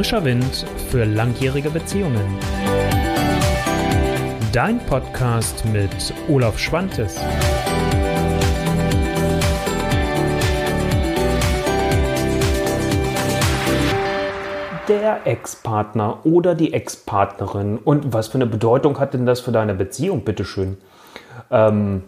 Frischer Wind für langjährige Beziehungen. Dein Podcast mit Olaf Schwantes. Der Ex-Partner oder die Ex-Partnerin. Und was für eine Bedeutung hat denn das für deine Beziehung, bitteschön? Ähm,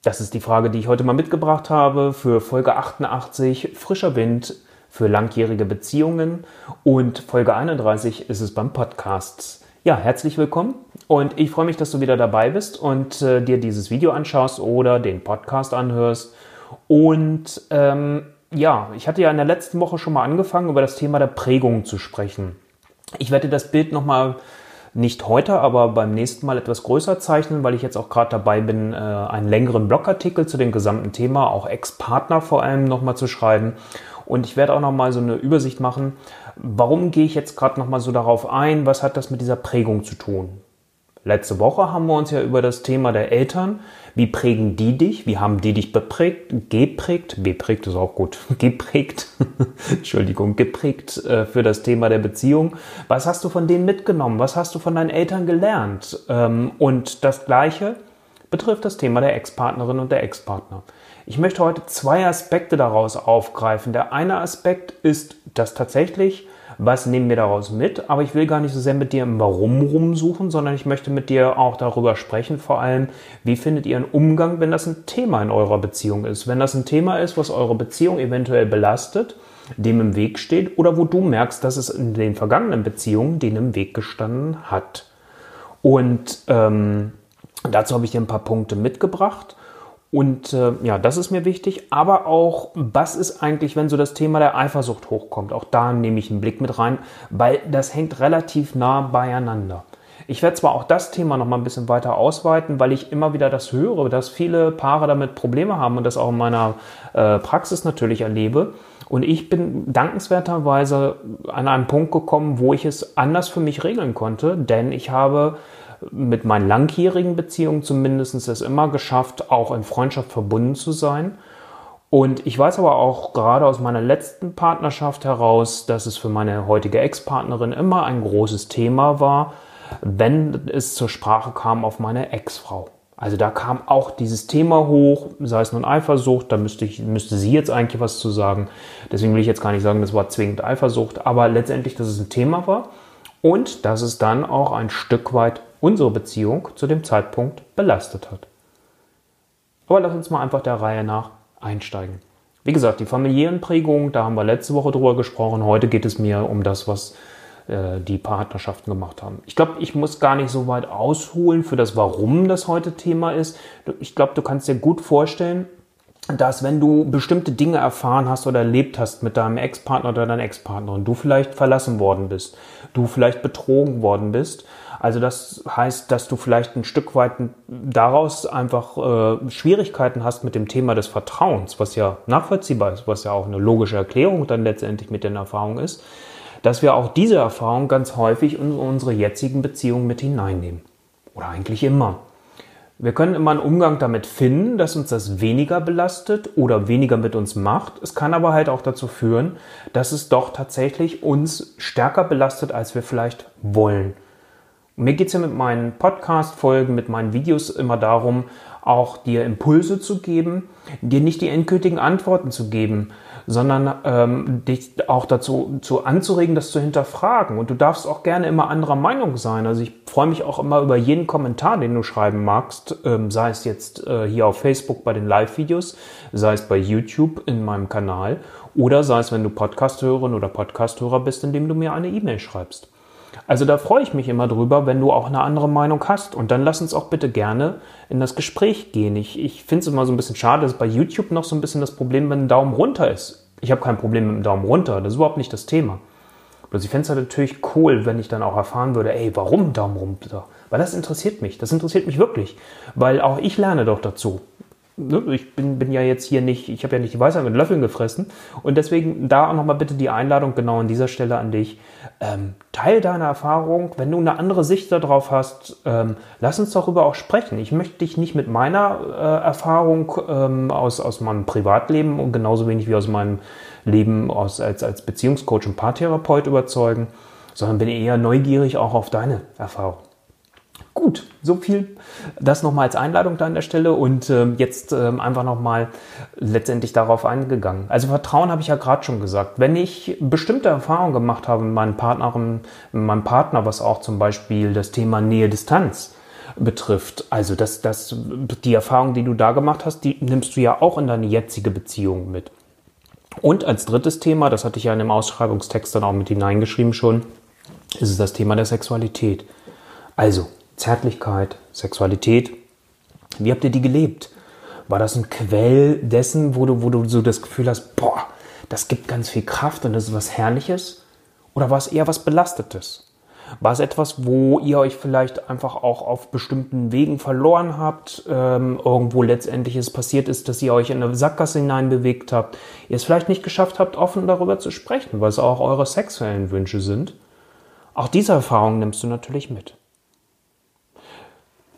das ist die Frage, die ich heute mal mitgebracht habe für Folge 88, Frischer Wind für langjährige Beziehungen. Und Folge 31 ist es beim Podcast. Ja, herzlich willkommen und ich freue mich, dass du wieder dabei bist und äh, dir dieses Video anschaust oder den Podcast anhörst. Und ähm, ja, ich hatte ja in der letzten Woche schon mal angefangen, über das Thema der Prägung zu sprechen. Ich werde das Bild nochmal nicht heute, aber beim nächsten Mal etwas größer zeichnen, weil ich jetzt auch gerade dabei bin, äh, einen längeren Blogartikel zu dem gesamten Thema, auch Ex-Partner vor allem nochmal zu schreiben. Und ich werde auch nochmal so eine Übersicht machen, warum gehe ich jetzt gerade nochmal so darauf ein, was hat das mit dieser Prägung zu tun? Letzte Woche haben wir uns ja über das Thema der Eltern, wie prägen die dich, wie haben die dich beprägt, geprägt, beprägt ist auch gut, geprägt, Entschuldigung, geprägt äh, für das Thema der Beziehung. Was hast du von denen mitgenommen? Was hast du von deinen Eltern gelernt? Ähm, und das Gleiche betrifft das Thema der Ex-Partnerin und der Ex-Partner. Ich möchte heute zwei Aspekte daraus aufgreifen. Der eine Aspekt ist, dass tatsächlich was nehmen wir daraus mit, aber ich will gar nicht so sehr mit dir im Warum rumsuchen, sondern ich möchte mit dir auch darüber sprechen, vor allem, wie findet ihr einen Umgang, wenn das ein Thema in eurer Beziehung ist. Wenn das ein Thema ist, was eure Beziehung eventuell belastet, dem im Weg steht oder wo du merkst, dass es in den vergangenen Beziehungen denen im Weg gestanden hat. Und ähm, dazu habe ich dir ein paar Punkte mitgebracht. Und äh, ja, das ist mir wichtig. Aber auch, was ist eigentlich, wenn so das Thema der Eifersucht hochkommt? Auch da nehme ich einen Blick mit rein, weil das hängt relativ nah beieinander. Ich werde zwar auch das Thema noch mal ein bisschen weiter ausweiten, weil ich immer wieder das höre, dass viele Paare damit Probleme haben und das auch in meiner äh, Praxis natürlich erlebe. Und ich bin dankenswerterweise an einen Punkt gekommen, wo ich es anders für mich regeln konnte, denn ich habe mit meinen langjährigen Beziehungen zumindest es immer geschafft, auch in Freundschaft verbunden zu sein. Und ich weiß aber auch gerade aus meiner letzten Partnerschaft heraus, dass es für meine heutige Ex-Partnerin immer ein großes Thema war, wenn es zur Sprache kam auf meine Ex-Frau. Also da kam auch dieses Thema hoch, sei es nun Eifersucht, da müsste, ich, müsste sie jetzt eigentlich was zu sagen. Deswegen will ich jetzt gar nicht sagen, das war zwingend Eifersucht, aber letztendlich, dass es ein Thema war und dass es dann auch ein Stück weit unsere Beziehung zu dem Zeitpunkt belastet hat. Aber lass uns mal einfach der Reihe nach einsteigen. Wie gesagt, die familiären Prägungen, da haben wir letzte Woche drüber gesprochen. Heute geht es mir um das, was äh, die Partnerschaften gemacht haben. Ich glaube, ich muss gar nicht so weit ausholen für das, warum das heute Thema ist. Ich glaube, du kannst dir gut vorstellen, dass wenn du bestimmte Dinge erfahren hast oder erlebt hast mit deinem Ex-Partner oder deiner Ex-Partnerin, du vielleicht verlassen worden bist, du vielleicht betrogen worden bist. Also das heißt, dass du vielleicht ein Stück weit daraus einfach äh, Schwierigkeiten hast mit dem Thema des Vertrauens, was ja nachvollziehbar ist, was ja auch eine logische Erklärung dann letztendlich mit den Erfahrungen ist, dass wir auch diese Erfahrung ganz häufig in unsere jetzigen Beziehungen mit hineinnehmen. Oder eigentlich immer. Wir können immer einen Umgang damit finden, dass uns das weniger belastet oder weniger mit uns macht. Es kann aber halt auch dazu führen, dass es doch tatsächlich uns stärker belastet, als wir vielleicht wollen. mir geht es ja mit meinen Podcast-Folgen, mit meinen Videos immer darum, auch dir Impulse zu geben, dir nicht die endgültigen Antworten zu geben, sondern ähm, dich auch dazu zu anzuregen, das zu hinterfragen. Und du darfst auch gerne immer anderer Meinung sein. Also ich freue mich auch immer über jeden Kommentar, den du schreiben magst, ähm, sei es jetzt äh, hier auf Facebook bei den Live-Videos, sei es bei YouTube in meinem Kanal oder sei es, wenn du Podcast-Hörerin oder Podcast-Hörer bist, indem du mir eine E-Mail schreibst. Also da freue ich mich immer drüber, wenn du auch eine andere Meinung hast. Und dann lass uns auch bitte gerne in das Gespräch gehen. Ich, ich finde es immer so ein bisschen schade, dass bei YouTube noch so ein bisschen das Problem, wenn ein Daumen runter ist. Ich habe kein Problem mit dem Daumen runter, das ist überhaupt nicht das Thema. Bloß ich fände es halt natürlich cool, wenn ich dann auch erfahren würde, ey, warum Daumen runter? Weil das interessiert mich. Das interessiert mich wirklich. Weil auch ich lerne doch dazu. Ne, ich bin, bin ja jetzt hier nicht, ich habe ja nicht die Weisheit mit Löffeln gefressen. Und deswegen da auch nochmal bitte die Einladung genau an dieser Stelle an dich. Ähm, teil deine Erfahrung. Wenn du eine andere Sicht darauf hast, ähm, lass uns darüber auch sprechen. Ich möchte dich nicht mit meiner äh, Erfahrung ähm, aus, aus meinem Privatleben und genauso wenig wie aus meinem Leben aus, als, als Beziehungscoach und Paartherapeut überzeugen, sondern bin eher neugierig auch auf deine Erfahrung. Gut, so viel das nochmal als Einladung da an der Stelle und äh, jetzt äh, einfach nochmal letztendlich darauf eingegangen. Also Vertrauen habe ich ja gerade schon gesagt. Wenn ich bestimmte Erfahrungen gemacht habe mit meinen Partnern, mit meinem Partner, was auch zum Beispiel das Thema Nähe-Distanz betrifft, also das, das, die Erfahrung, die du da gemacht hast, die nimmst du ja auch in deine jetzige Beziehung mit. Und als drittes Thema, das hatte ich ja in dem Ausschreibungstext dann auch mit hineingeschrieben schon, ist es das Thema der Sexualität. Also, Zärtlichkeit, Sexualität. Wie habt ihr die gelebt? War das ein Quell dessen, wo du, wo du so das Gefühl hast, boah, das gibt ganz viel Kraft und das ist was Herrliches? Oder war es eher was Belastetes? War es etwas, wo ihr euch vielleicht einfach auch auf bestimmten Wegen verloren habt, ähm, irgendwo letztendlich es passiert ist, dass ihr euch in eine Sackgasse hineinbewegt habt, ihr es vielleicht nicht geschafft habt, offen darüber zu sprechen, weil es auch eure sexuellen Wünsche sind? Auch diese Erfahrung nimmst du natürlich mit.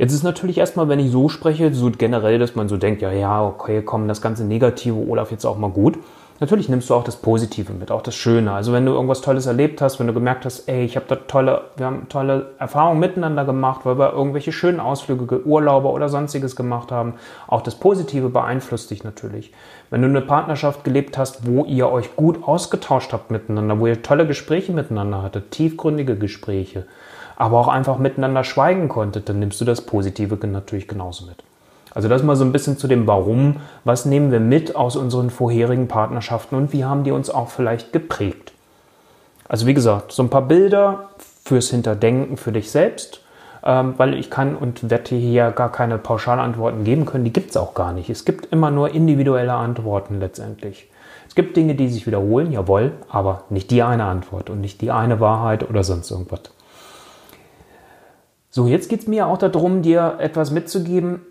Jetzt ist natürlich erstmal, wenn ich so spreche, so generell, dass man so denkt, ja, ja, okay, komm, das ganze Negative, Olaf, jetzt auch mal gut. Natürlich nimmst du auch das Positive mit, auch das Schöne. Also wenn du irgendwas Tolles erlebt hast, wenn du gemerkt hast, ey, ich habe da tolle, wir haben tolle Erfahrungen miteinander gemacht, weil wir irgendwelche schönen Ausflüge, Urlaube oder sonstiges gemacht haben, auch das Positive beeinflusst dich natürlich. Wenn du eine Partnerschaft gelebt hast, wo ihr euch gut ausgetauscht habt miteinander, wo ihr tolle Gespräche miteinander hattet, tiefgründige Gespräche, aber auch einfach miteinander schweigen konntet, dann nimmst du das Positive natürlich genauso mit. Also das mal so ein bisschen zu dem Warum. Was nehmen wir mit aus unseren vorherigen Partnerschaften und wie haben die uns auch vielleicht geprägt? Also wie gesagt, so ein paar Bilder fürs Hinterdenken für dich selbst, ähm, weil ich kann und werde hier gar keine Pauschalantworten geben können. Die gibt es auch gar nicht. Es gibt immer nur individuelle Antworten letztendlich. Es gibt Dinge, die sich wiederholen, jawohl, aber nicht die eine Antwort und nicht die eine Wahrheit oder sonst irgendwas. So, jetzt geht es mir auch darum, dir etwas mitzugeben,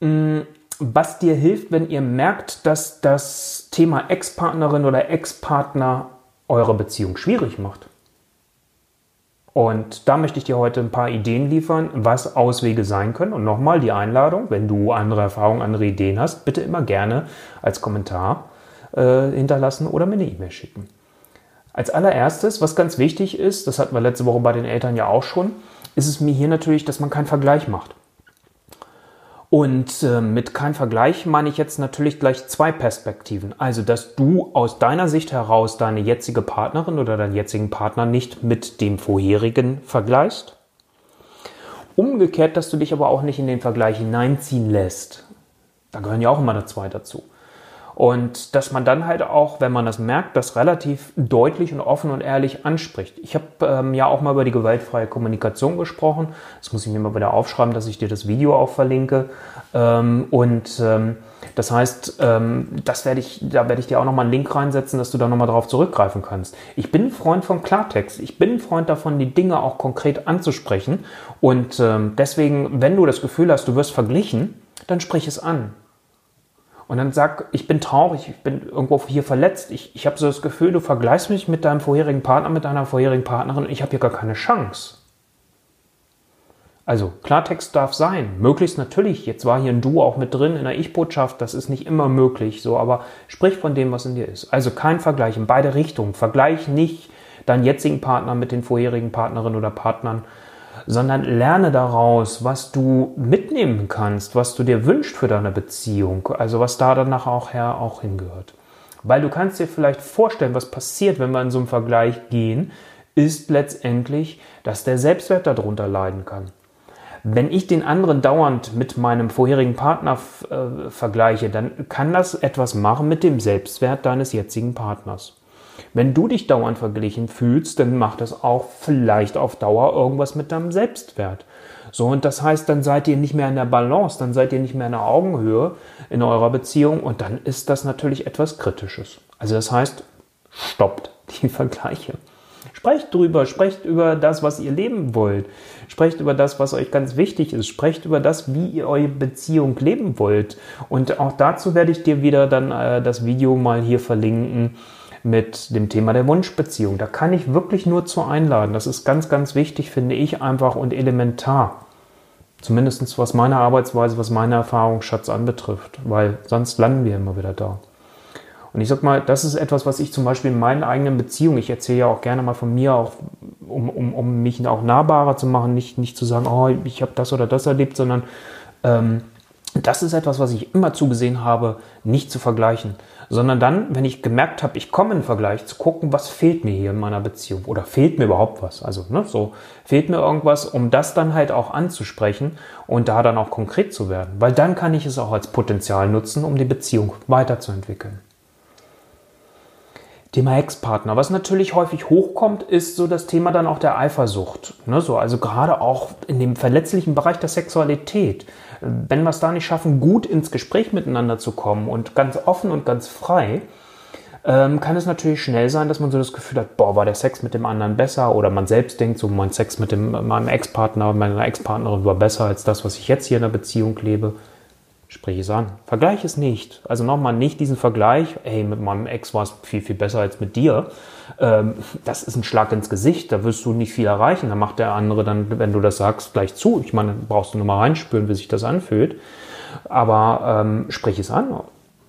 mm, was dir hilft, wenn ihr merkt, dass das Thema Ex-Partnerin oder Ex-Partner eure Beziehung schwierig macht. Und da möchte ich dir heute ein paar Ideen liefern, was Auswege sein können. Und nochmal die Einladung, wenn du andere Erfahrungen, andere Ideen hast, bitte immer gerne als Kommentar äh, hinterlassen oder mir eine E-Mail schicken. Als allererstes, was ganz wichtig ist, das hatten wir letzte Woche bei den Eltern ja auch schon, ist es mir hier natürlich, dass man keinen Vergleich macht. Und äh, mit kein Vergleich meine ich jetzt natürlich gleich zwei Perspektiven. Also, dass du aus deiner Sicht heraus deine jetzige Partnerin oder deinen jetzigen Partner nicht mit dem vorherigen vergleichst. Umgekehrt, dass du dich aber auch nicht in den Vergleich hineinziehen lässt. Da gehören ja auch immer zwei dazu. Und dass man dann halt auch, wenn man das merkt, das relativ deutlich und offen und ehrlich anspricht. Ich habe ähm, ja auch mal über die gewaltfreie Kommunikation gesprochen. Das muss ich mir mal wieder aufschreiben, dass ich dir das Video auch verlinke. Ähm, und ähm, das heißt, ähm, das werde ich, da werde ich dir auch nochmal einen Link reinsetzen, dass du da nochmal drauf zurückgreifen kannst. Ich bin ein Freund von Klartext. Ich bin ein Freund davon, die Dinge auch konkret anzusprechen. Und ähm, deswegen, wenn du das Gefühl hast, du wirst verglichen, dann sprich es an und dann sag, ich bin traurig, ich bin irgendwo hier verletzt, ich, ich habe so das Gefühl, du vergleichst mich mit deinem vorherigen Partner, mit deiner vorherigen Partnerin und ich habe hier gar keine Chance. Also Klartext darf sein. Möglichst natürlich. Jetzt war hier ein Du auch mit drin in der Ich-Botschaft. Das ist nicht immer möglich so, aber sprich von dem, was in dir ist. Also kein Vergleich in beide Richtungen. Vergleich nicht deinen jetzigen Partner mit den vorherigen Partnerinnen oder Partnern sondern lerne daraus, was du mitnehmen kannst, was du dir wünschst für deine Beziehung, also was da danach auch auch hingehört. Weil du kannst dir vielleicht vorstellen, was passiert, wenn wir in so einen Vergleich gehen, ist letztendlich, dass der Selbstwert darunter leiden kann. Wenn ich den anderen dauernd mit meinem vorherigen Partner äh, vergleiche, dann kann das etwas machen mit dem Selbstwert deines jetzigen Partners. Wenn du dich dauernd verglichen fühlst, dann macht das auch vielleicht auf Dauer irgendwas mit deinem Selbstwert. So, und das heißt, dann seid ihr nicht mehr in der Balance, dann seid ihr nicht mehr in der Augenhöhe in eurer Beziehung und dann ist das natürlich etwas Kritisches. Also das heißt, stoppt die Vergleiche. Sprecht drüber, sprecht über das, was ihr leben wollt. Sprecht über das, was euch ganz wichtig ist. Sprecht über das, wie ihr eure Beziehung leben wollt. Und auch dazu werde ich dir wieder dann äh, das Video mal hier verlinken mit dem Thema der Wunschbeziehung. Da kann ich wirklich nur zu einladen. Das ist ganz, ganz wichtig, finde ich einfach und elementar. Zumindest was meine Arbeitsweise, was meine Erfahrungsschatz anbetrifft, weil sonst landen wir immer wieder da. Und ich sag mal, das ist etwas, was ich zum Beispiel in meinen eigenen Beziehungen, ich erzähle ja auch gerne mal von mir, auch, um, um, um mich auch nahbarer zu machen, nicht, nicht zu sagen, oh, ich habe das oder das erlebt, sondern ähm, das ist etwas, was ich immer zugesehen habe, nicht zu vergleichen, sondern dann, wenn ich gemerkt habe, ich komme in Vergleich, zu gucken, was fehlt mir hier in meiner Beziehung oder fehlt mir überhaupt was. Also, ne, so fehlt mir irgendwas, um das dann halt auch anzusprechen und da dann auch konkret zu werden, weil dann kann ich es auch als Potenzial nutzen, um die Beziehung weiterzuentwickeln. Thema Ex-Partner. Was natürlich häufig hochkommt, ist so das Thema dann auch der Eifersucht. Ne, so, also gerade auch in dem verletzlichen Bereich der Sexualität. Wenn wir es da nicht schaffen, gut ins Gespräch miteinander zu kommen und ganz offen und ganz frei, ähm, kann es natürlich schnell sein, dass man so das Gefühl hat, boah, war der Sex mit dem anderen besser oder man selbst denkt, so mein Sex mit dem, meinem Ex-Partner, meiner Ex-Partnerin war besser als das, was ich jetzt hier in der Beziehung lebe. Sprich es an. Vergleich es nicht. Also nochmal nicht diesen Vergleich, hey, mit meinem Ex war es viel, viel besser als mit dir. Ähm, das ist ein Schlag ins Gesicht, da wirst du nicht viel erreichen. Da macht der andere dann, wenn du das sagst, gleich zu. Ich meine, brauchst du nur mal reinspüren, wie sich das anfühlt. Aber ähm, sprich es an.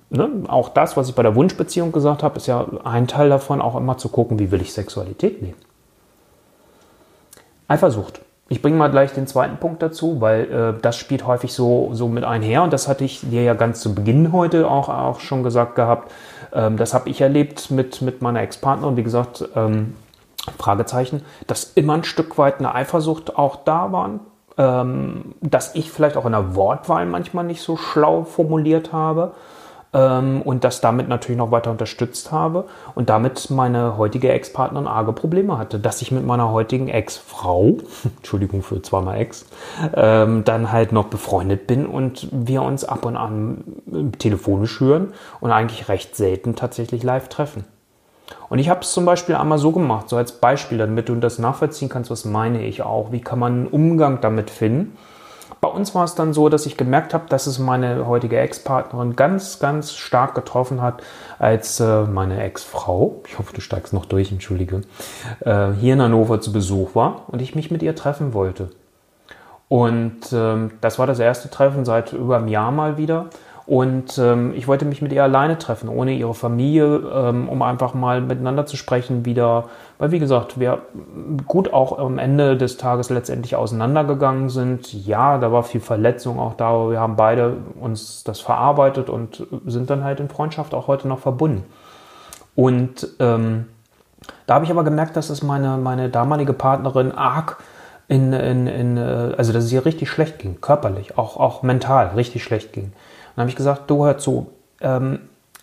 Ne? Auch das, was ich bei der Wunschbeziehung gesagt habe, ist ja ein Teil davon, auch immer zu gucken, wie will ich Sexualität leben. Eifersucht. Ich bringe mal gleich den zweiten Punkt dazu, weil äh, das spielt häufig so, so mit einher und das hatte ich dir ja ganz zu Beginn heute auch, auch schon gesagt gehabt. Ähm, das habe ich erlebt mit, mit meiner Ex-Partnerin, wie gesagt, ähm, Fragezeichen, dass immer ein Stück weit eine Eifersucht auch da war, ähm, dass ich vielleicht auch in der Wortwahl manchmal nicht so schlau formuliert habe ähm, und das damit natürlich noch weiter unterstützt habe und damit meine heutige Ex-Partnerin arge Probleme hatte, dass ich mit meiner heutigen Ex-Frau, Entschuldigung für zweimal Ex, ähm, dann halt noch befreundet bin und wir uns ab und an telefonisch hören und eigentlich recht selten tatsächlich live treffen. Und ich habe es zum Beispiel einmal so gemacht, so als Beispiel, damit du das nachvollziehen kannst, was meine ich auch. Wie kann man einen Umgang damit finden? Bei uns war es dann so, dass ich gemerkt habe, dass es meine heutige Ex-Partnerin ganz, ganz stark getroffen hat, als äh, meine Ex-Frau, ich hoffe, du steigst noch durch, entschuldige, äh, hier in Hannover zu Besuch war und ich mich mit ihr treffen wollte. Und ähm, das war das erste Treffen seit über einem Jahr mal wieder. Und ähm, ich wollte mich mit ihr alleine treffen, ohne ihre Familie, ähm, um einfach mal miteinander zu sprechen wieder. Weil, wie gesagt, wir gut auch am Ende des Tages letztendlich auseinandergegangen sind. Ja, da war viel Verletzung auch da, aber wir haben beide uns das verarbeitet und sind dann halt in Freundschaft auch heute noch verbunden. Und ähm, da habe ich aber gemerkt, dass es meine, meine damalige Partnerin arg in, in, in, äh, also dass es ihr richtig schlecht ging, körperlich, auch, auch mental richtig schlecht ging. Dann habe ich gesagt, du hör zu, ähm,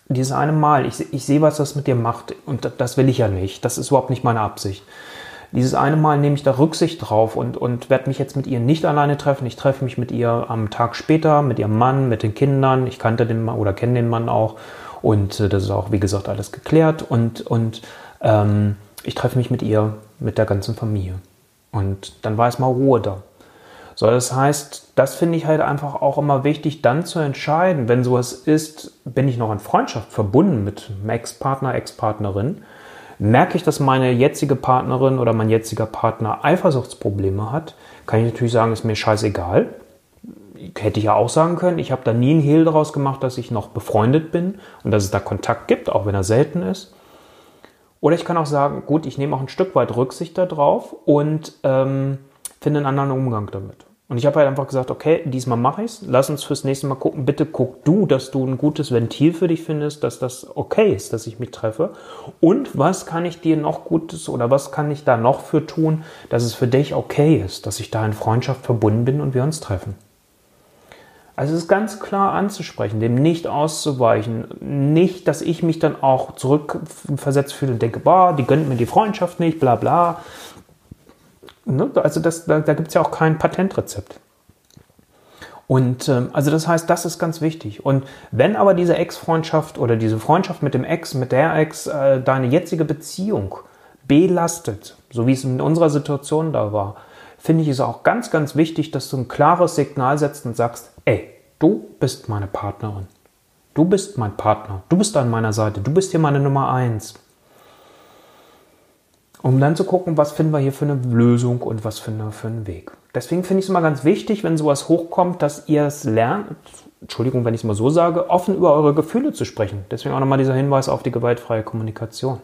dieses eine Mal, ich, ich sehe, was das mit dir macht und das will ich ja nicht. Das ist überhaupt nicht meine Absicht. Dieses eine Mal nehme ich da Rücksicht drauf und, und werde mich jetzt mit ihr nicht alleine treffen. Ich treffe mich mit ihr am Tag später, mit ihrem Mann, mit den Kindern. Ich kannte den Mann oder kenne den Mann auch. Und äh, das ist auch, wie gesagt, alles geklärt. Und, und ähm, ich treffe mich mit ihr, mit der ganzen Familie. Und dann war es mal Ruhe da. So, das heißt, das finde ich halt einfach auch immer wichtig, dann zu entscheiden, wenn sowas ist, bin ich noch in Freundschaft verbunden mit Ex-Partner, Ex-Partnerin, merke ich, dass meine jetzige Partnerin oder mein jetziger Partner Eifersuchtsprobleme hat, kann ich natürlich sagen, ist mir scheißegal. Hätte ich ja auch sagen können, ich habe da nie einen Hehl daraus gemacht, dass ich noch befreundet bin und dass es da Kontakt gibt, auch wenn er selten ist. Oder ich kann auch sagen, gut, ich nehme auch ein Stück weit Rücksicht darauf und ähm, finde einen anderen Umgang damit. Und ich habe halt einfach gesagt, okay, diesmal mache ich es. Lass uns fürs nächste Mal gucken. Bitte guck du, dass du ein gutes Ventil für dich findest, dass das okay ist, dass ich mich treffe. Und was kann ich dir noch Gutes oder was kann ich da noch für tun, dass es für dich okay ist, dass ich da in Freundschaft verbunden bin und wir uns treffen. Also es ist ganz klar anzusprechen, dem nicht auszuweichen. Nicht, dass ich mich dann auch zurückversetzt fühle und denke, boah, die gönnt mir die Freundschaft nicht, bla bla. Ne? Also das, da, da gibt es ja auch kein Patentrezept. Und ähm, also das heißt, das ist ganz wichtig. Und wenn aber diese Ex-Freundschaft oder diese Freundschaft mit dem Ex, mit der Ex, äh, deine jetzige Beziehung belastet, so wie es in unserer Situation da war, finde ich es auch ganz, ganz wichtig, dass du ein klares Signal setzt und sagst, ey, du bist meine Partnerin. Du bist mein Partner. Du bist an meiner Seite. Du bist hier meine Nummer eins. Um dann zu gucken, was finden wir hier für eine Lösung und was finden wir für einen Weg. Deswegen finde ich es immer ganz wichtig, wenn sowas hochkommt, dass ihr es lernt, Entschuldigung, wenn ich es mal so sage, offen über eure Gefühle zu sprechen. Deswegen auch nochmal dieser Hinweis auf die gewaltfreie Kommunikation.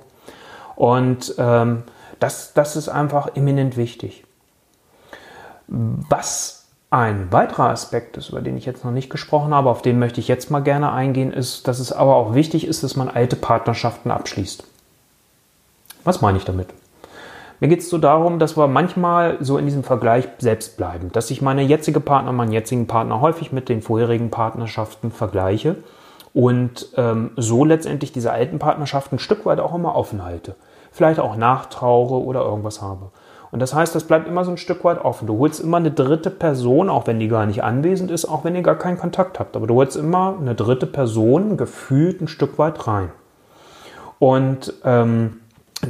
Und ähm, das, das ist einfach eminent wichtig. Was ein weiterer Aspekt ist, über den ich jetzt noch nicht gesprochen habe, auf den möchte ich jetzt mal gerne eingehen, ist, dass es aber auch wichtig ist, dass man alte Partnerschaften abschließt. Was meine ich damit? Mir geht es so darum, dass wir manchmal so in diesem Vergleich selbst bleiben, dass ich meine jetzige Partner, meinen jetzigen Partner häufig mit den vorherigen Partnerschaften vergleiche und ähm, so letztendlich diese alten Partnerschaften ein Stück weit auch immer offen halte. Vielleicht auch nachtraure oder irgendwas habe. Und das heißt, das bleibt immer so ein Stück weit offen. Du holst immer eine dritte Person, auch wenn die gar nicht anwesend ist, auch wenn ihr gar keinen Kontakt habt. Aber du holst immer eine dritte Person gefühlt ein Stück weit rein. Und ähm,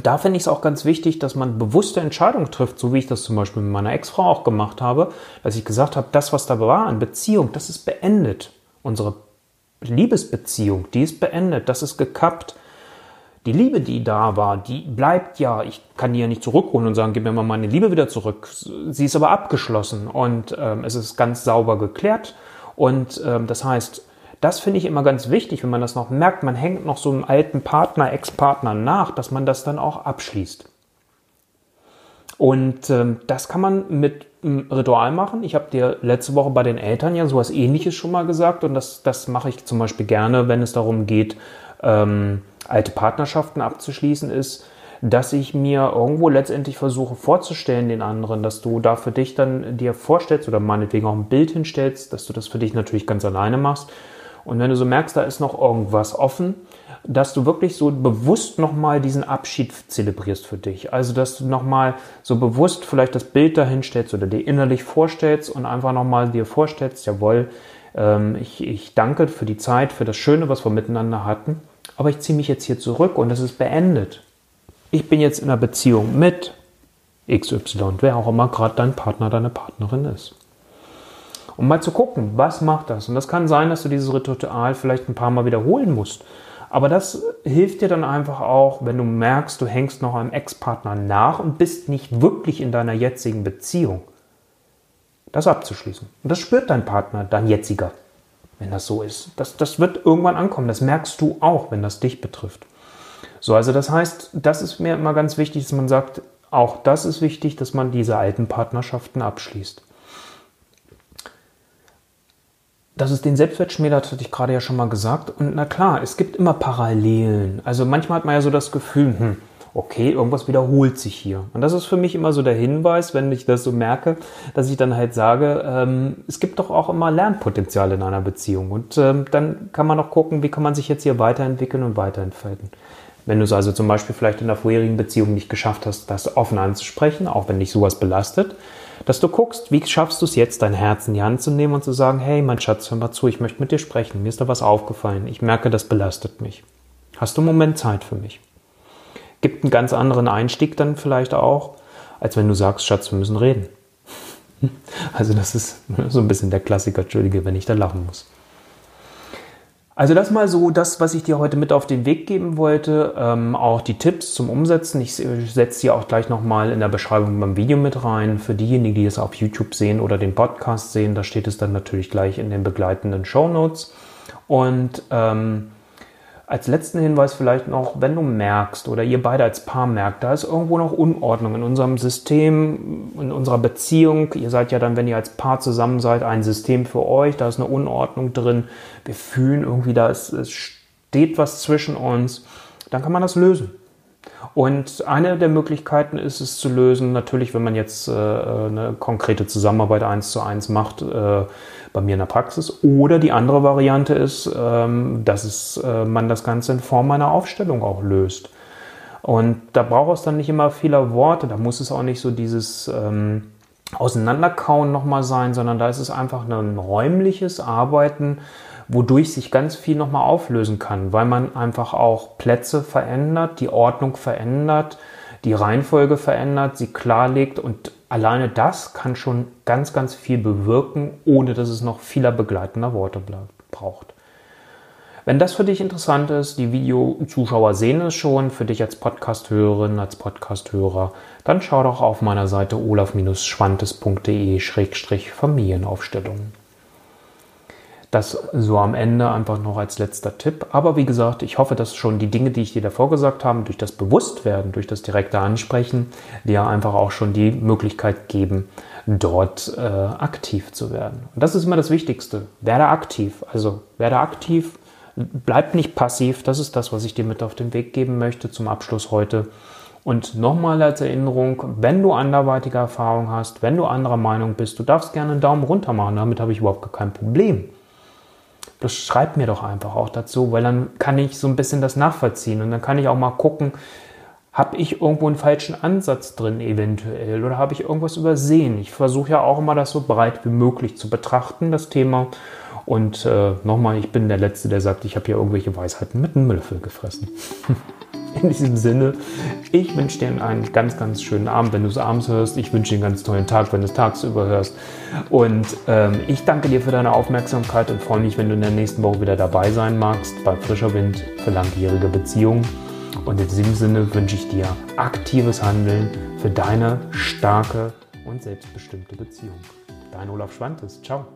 da finde ich es auch ganz wichtig, dass man bewusste Entscheidungen trifft, so wie ich das zum Beispiel mit meiner Ex-Frau auch gemacht habe, dass ich gesagt habe, das, was da war an Beziehung, das ist beendet. Unsere Liebesbeziehung, die ist beendet, das ist gekappt. Die Liebe, die da war, die bleibt ja. Ich kann die ja nicht zurückholen und sagen, gib mir mal meine Liebe wieder zurück. Sie ist aber abgeschlossen und ähm, es ist ganz sauber geklärt. Und ähm, das heißt, das finde ich immer ganz wichtig, wenn man das noch merkt, man hängt noch so einem alten Partner, Ex-Partner nach, dass man das dann auch abschließt. Und ähm, das kann man mit einem Ritual machen. Ich habe dir letzte Woche bei den Eltern ja sowas ähnliches schon mal gesagt und das, das mache ich zum Beispiel gerne, wenn es darum geht, ähm, alte Partnerschaften abzuschließen, ist, dass ich mir irgendwo letztendlich versuche vorzustellen den anderen, dass du da für dich dann dir vorstellst oder meinetwegen auch ein Bild hinstellst, dass du das für dich natürlich ganz alleine machst und wenn du so merkst, da ist noch irgendwas offen, dass du wirklich so bewusst nochmal diesen Abschied zelebrierst für dich. Also, dass du nochmal so bewusst vielleicht das Bild dahin stellst oder dir innerlich vorstellst und einfach nochmal dir vorstellst, jawohl, ähm, ich, ich danke für die Zeit, für das Schöne, was wir miteinander hatten, aber ich ziehe mich jetzt hier zurück und es ist beendet. Ich bin jetzt in einer Beziehung mit XY, wer auch immer gerade dein Partner, deine Partnerin ist um mal zu gucken, was macht das. Und das kann sein, dass du dieses Ritual vielleicht ein paar Mal wiederholen musst. Aber das hilft dir dann einfach auch, wenn du merkst, du hängst noch einem Ex-Partner nach und bist nicht wirklich in deiner jetzigen Beziehung. Das abzuschließen. Und das spürt dein Partner, dein jetziger, wenn das so ist. Das, das wird irgendwann ankommen. Das merkst du auch, wenn das dich betrifft. So, also das heißt, das ist mir immer ganz wichtig, dass man sagt, auch das ist wichtig, dass man diese alten Partnerschaften abschließt. Dass es den Selbstwert schmälert, hatte ich gerade ja schon mal gesagt. Und na klar, es gibt immer Parallelen. Also manchmal hat man ja so das Gefühl, hm, okay, irgendwas wiederholt sich hier. Und das ist für mich immer so der Hinweis, wenn ich das so merke, dass ich dann halt sage, ähm, es gibt doch auch immer Lernpotenzial in einer Beziehung. Und ähm, dann kann man noch gucken, wie kann man sich jetzt hier weiterentwickeln und weiterentfalten. Wenn du es also zum Beispiel vielleicht in der vorherigen Beziehung nicht geschafft hast, das offen anzusprechen, auch wenn dich sowas belastet, dass du guckst, wie schaffst du es jetzt, dein Herz in die Hand zu nehmen und zu sagen, hey, mein Schatz, hör mal zu, ich möchte mit dir sprechen, mir ist da was aufgefallen, ich merke, das belastet mich. Hast du einen Moment Zeit für mich? Gibt einen ganz anderen Einstieg dann vielleicht auch, als wenn du sagst, Schatz, wir müssen reden. Also das ist so ein bisschen der Klassiker, entschuldige, wenn ich da lachen muss. Also das mal so das, was ich dir heute mit auf den Weg geben wollte. Ähm, auch die Tipps zum Umsetzen. Ich setze die auch gleich nochmal in der Beschreibung beim Video mit rein. Für diejenigen, die es auf YouTube sehen oder den Podcast sehen, da steht es dann natürlich gleich in den begleitenden Show Notes. Und ähm, als letzten Hinweis vielleicht noch, wenn du merkst oder ihr beide als Paar merkt, da ist irgendwo noch Unordnung in unserem System, in unserer Beziehung. Ihr seid ja dann, wenn ihr als Paar zusammen seid, ein System für euch, da ist eine Unordnung drin. Wir fühlen irgendwie, da ist, es steht was zwischen uns. Dann kann man das lösen. Und eine der Möglichkeiten ist es zu lösen, natürlich, wenn man jetzt äh, eine konkrete Zusammenarbeit eins zu eins macht, äh, bei mir in der Praxis. Oder die andere Variante ist, ähm, dass es, äh, man das Ganze in Form einer Aufstellung auch löst. Und da braucht es dann nicht immer vieler Worte, da muss es auch nicht so dieses ähm, Auseinanderkauen nochmal sein, sondern da ist es einfach ein räumliches Arbeiten, wodurch sich ganz viel nochmal auflösen kann, weil man einfach auch Plätze verändert, die Ordnung verändert, die Reihenfolge verändert, sie klarlegt und alleine das kann schon ganz, ganz viel bewirken, ohne dass es noch vieler begleitender Worte braucht. Wenn das für dich interessant ist, die Videozuschauer sehen es schon, für dich als Podcast-Hörerin, als Podcast-Hörer, dann schau doch auf meiner Seite olaf-schwantes.de-familienaufstellungen. Das so am Ende einfach noch als letzter Tipp. Aber wie gesagt, ich hoffe, dass schon die Dinge, die ich dir davor gesagt habe, durch das Bewusstwerden, durch das direkte Ansprechen, dir einfach auch schon die Möglichkeit geben, dort äh, aktiv zu werden. Und das ist immer das Wichtigste. Werde aktiv. Also werde aktiv, bleib nicht passiv. Das ist das, was ich dir mit auf den Weg geben möchte zum Abschluss heute. Und nochmal als Erinnerung, wenn du anderweitige Erfahrungen hast, wenn du anderer Meinung bist, du darfst gerne einen Daumen runter machen. Damit habe ich überhaupt kein Problem. Das schreibt mir doch einfach auch dazu, weil dann kann ich so ein bisschen das nachvollziehen und dann kann ich auch mal gucken, habe ich irgendwo einen falschen Ansatz drin eventuell oder habe ich irgendwas übersehen? Ich versuche ja auch immer das so breit wie möglich zu betrachten, das Thema. Und äh, nochmal, ich bin der Letzte, der sagt, ich habe hier irgendwelche Weisheiten mit einem Löffel gefressen. In diesem Sinne, ich wünsche dir einen ganz, ganz schönen Abend, wenn du es abends hörst. Ich wünsche dir einen ganz tollen Tag, wenn du es tagsüber hörst. Und ähm, ich danke dir für deine Aufmerksamkeit und freue mich, wenn du in der nächsten Woche wieder dabei sein magst bei Frischer Wind für langjährige Beziehungen. Und in diesem Sinne wünsche ich dir aktives Handeln für deine starke und selbstbestimmte Beziehung. Dein Olaf Schwantes. Ciao.